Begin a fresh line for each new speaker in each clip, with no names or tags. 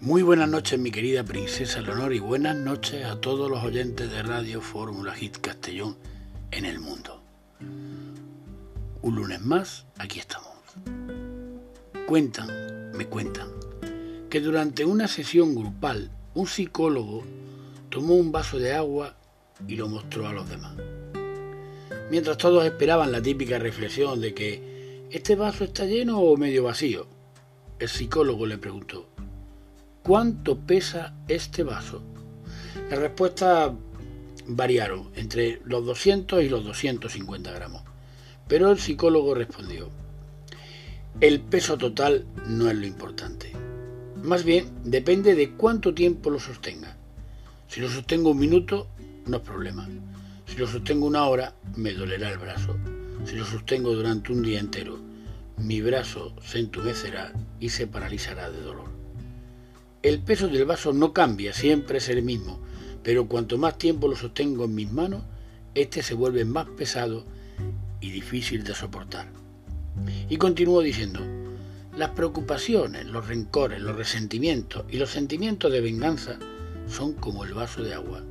Muy buenas noches, mi querida princesa Leonor, y buenas noches a todos los oyentes de Radio Fórmula Hit Castellón en el mundo. Un lunes más, aquí estamos. Cuentan, me cuentan, que durante una sesión grupal, un psicólogo tomó un vaso de agua y lo mostró a los demás. Mientras todos esperaban la típica reflexión de que ¿este vaso está lleno o medio vacío? El psicólogo le preguntó, ¿cuánto pesa este vaso? Las respuestas variaron entre los 200 y los 250 gramos, pero el psicólogo respondió, el peso total no es lo importante. Más bien, depende de cuánto tiempo lo sostenga. Si lo sostengo un minuto, no es problema. Si lo sostengo una hora, me dolerá el brazo. Si lo sostengo durante un día entero, mi brazo se entumecerá y se paralizará de dolor. El peso del vaso no cambia, siempre es el mismo, pero cuanto más tiempo lo sostengo en mis manos, este se vuelve más pesado y difícil de soportar. Y continúo diciendo, las preocupaciones, los rencores, los resentimientos y los sentimientos de venganza son como el vaso de agua.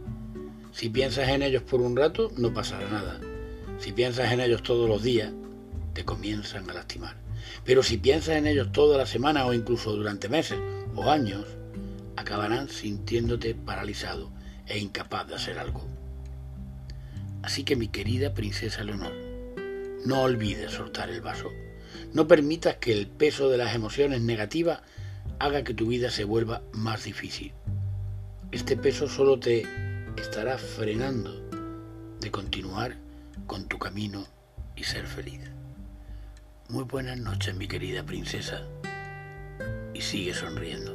Si piensas en ellos por un rato, no pasará nada. Si piensas en ellos todos los días, te comienzan a lastimar. Pero si piensas en ellos toda la semana o incluso durante meses o años, acabarán sintiéndote paralizado e incapaz de hacer algo. Así que mi querida princesa Leonor, no olvides soltar el vaso. No permitas que el peso de las emociones negativas haga que tu vida se vuelva más difícil. Este peso solo te estará frenando de continuar con tu camino y ser feliz. Muy buenas noches, mi querida princesa, y sigue sonriendo.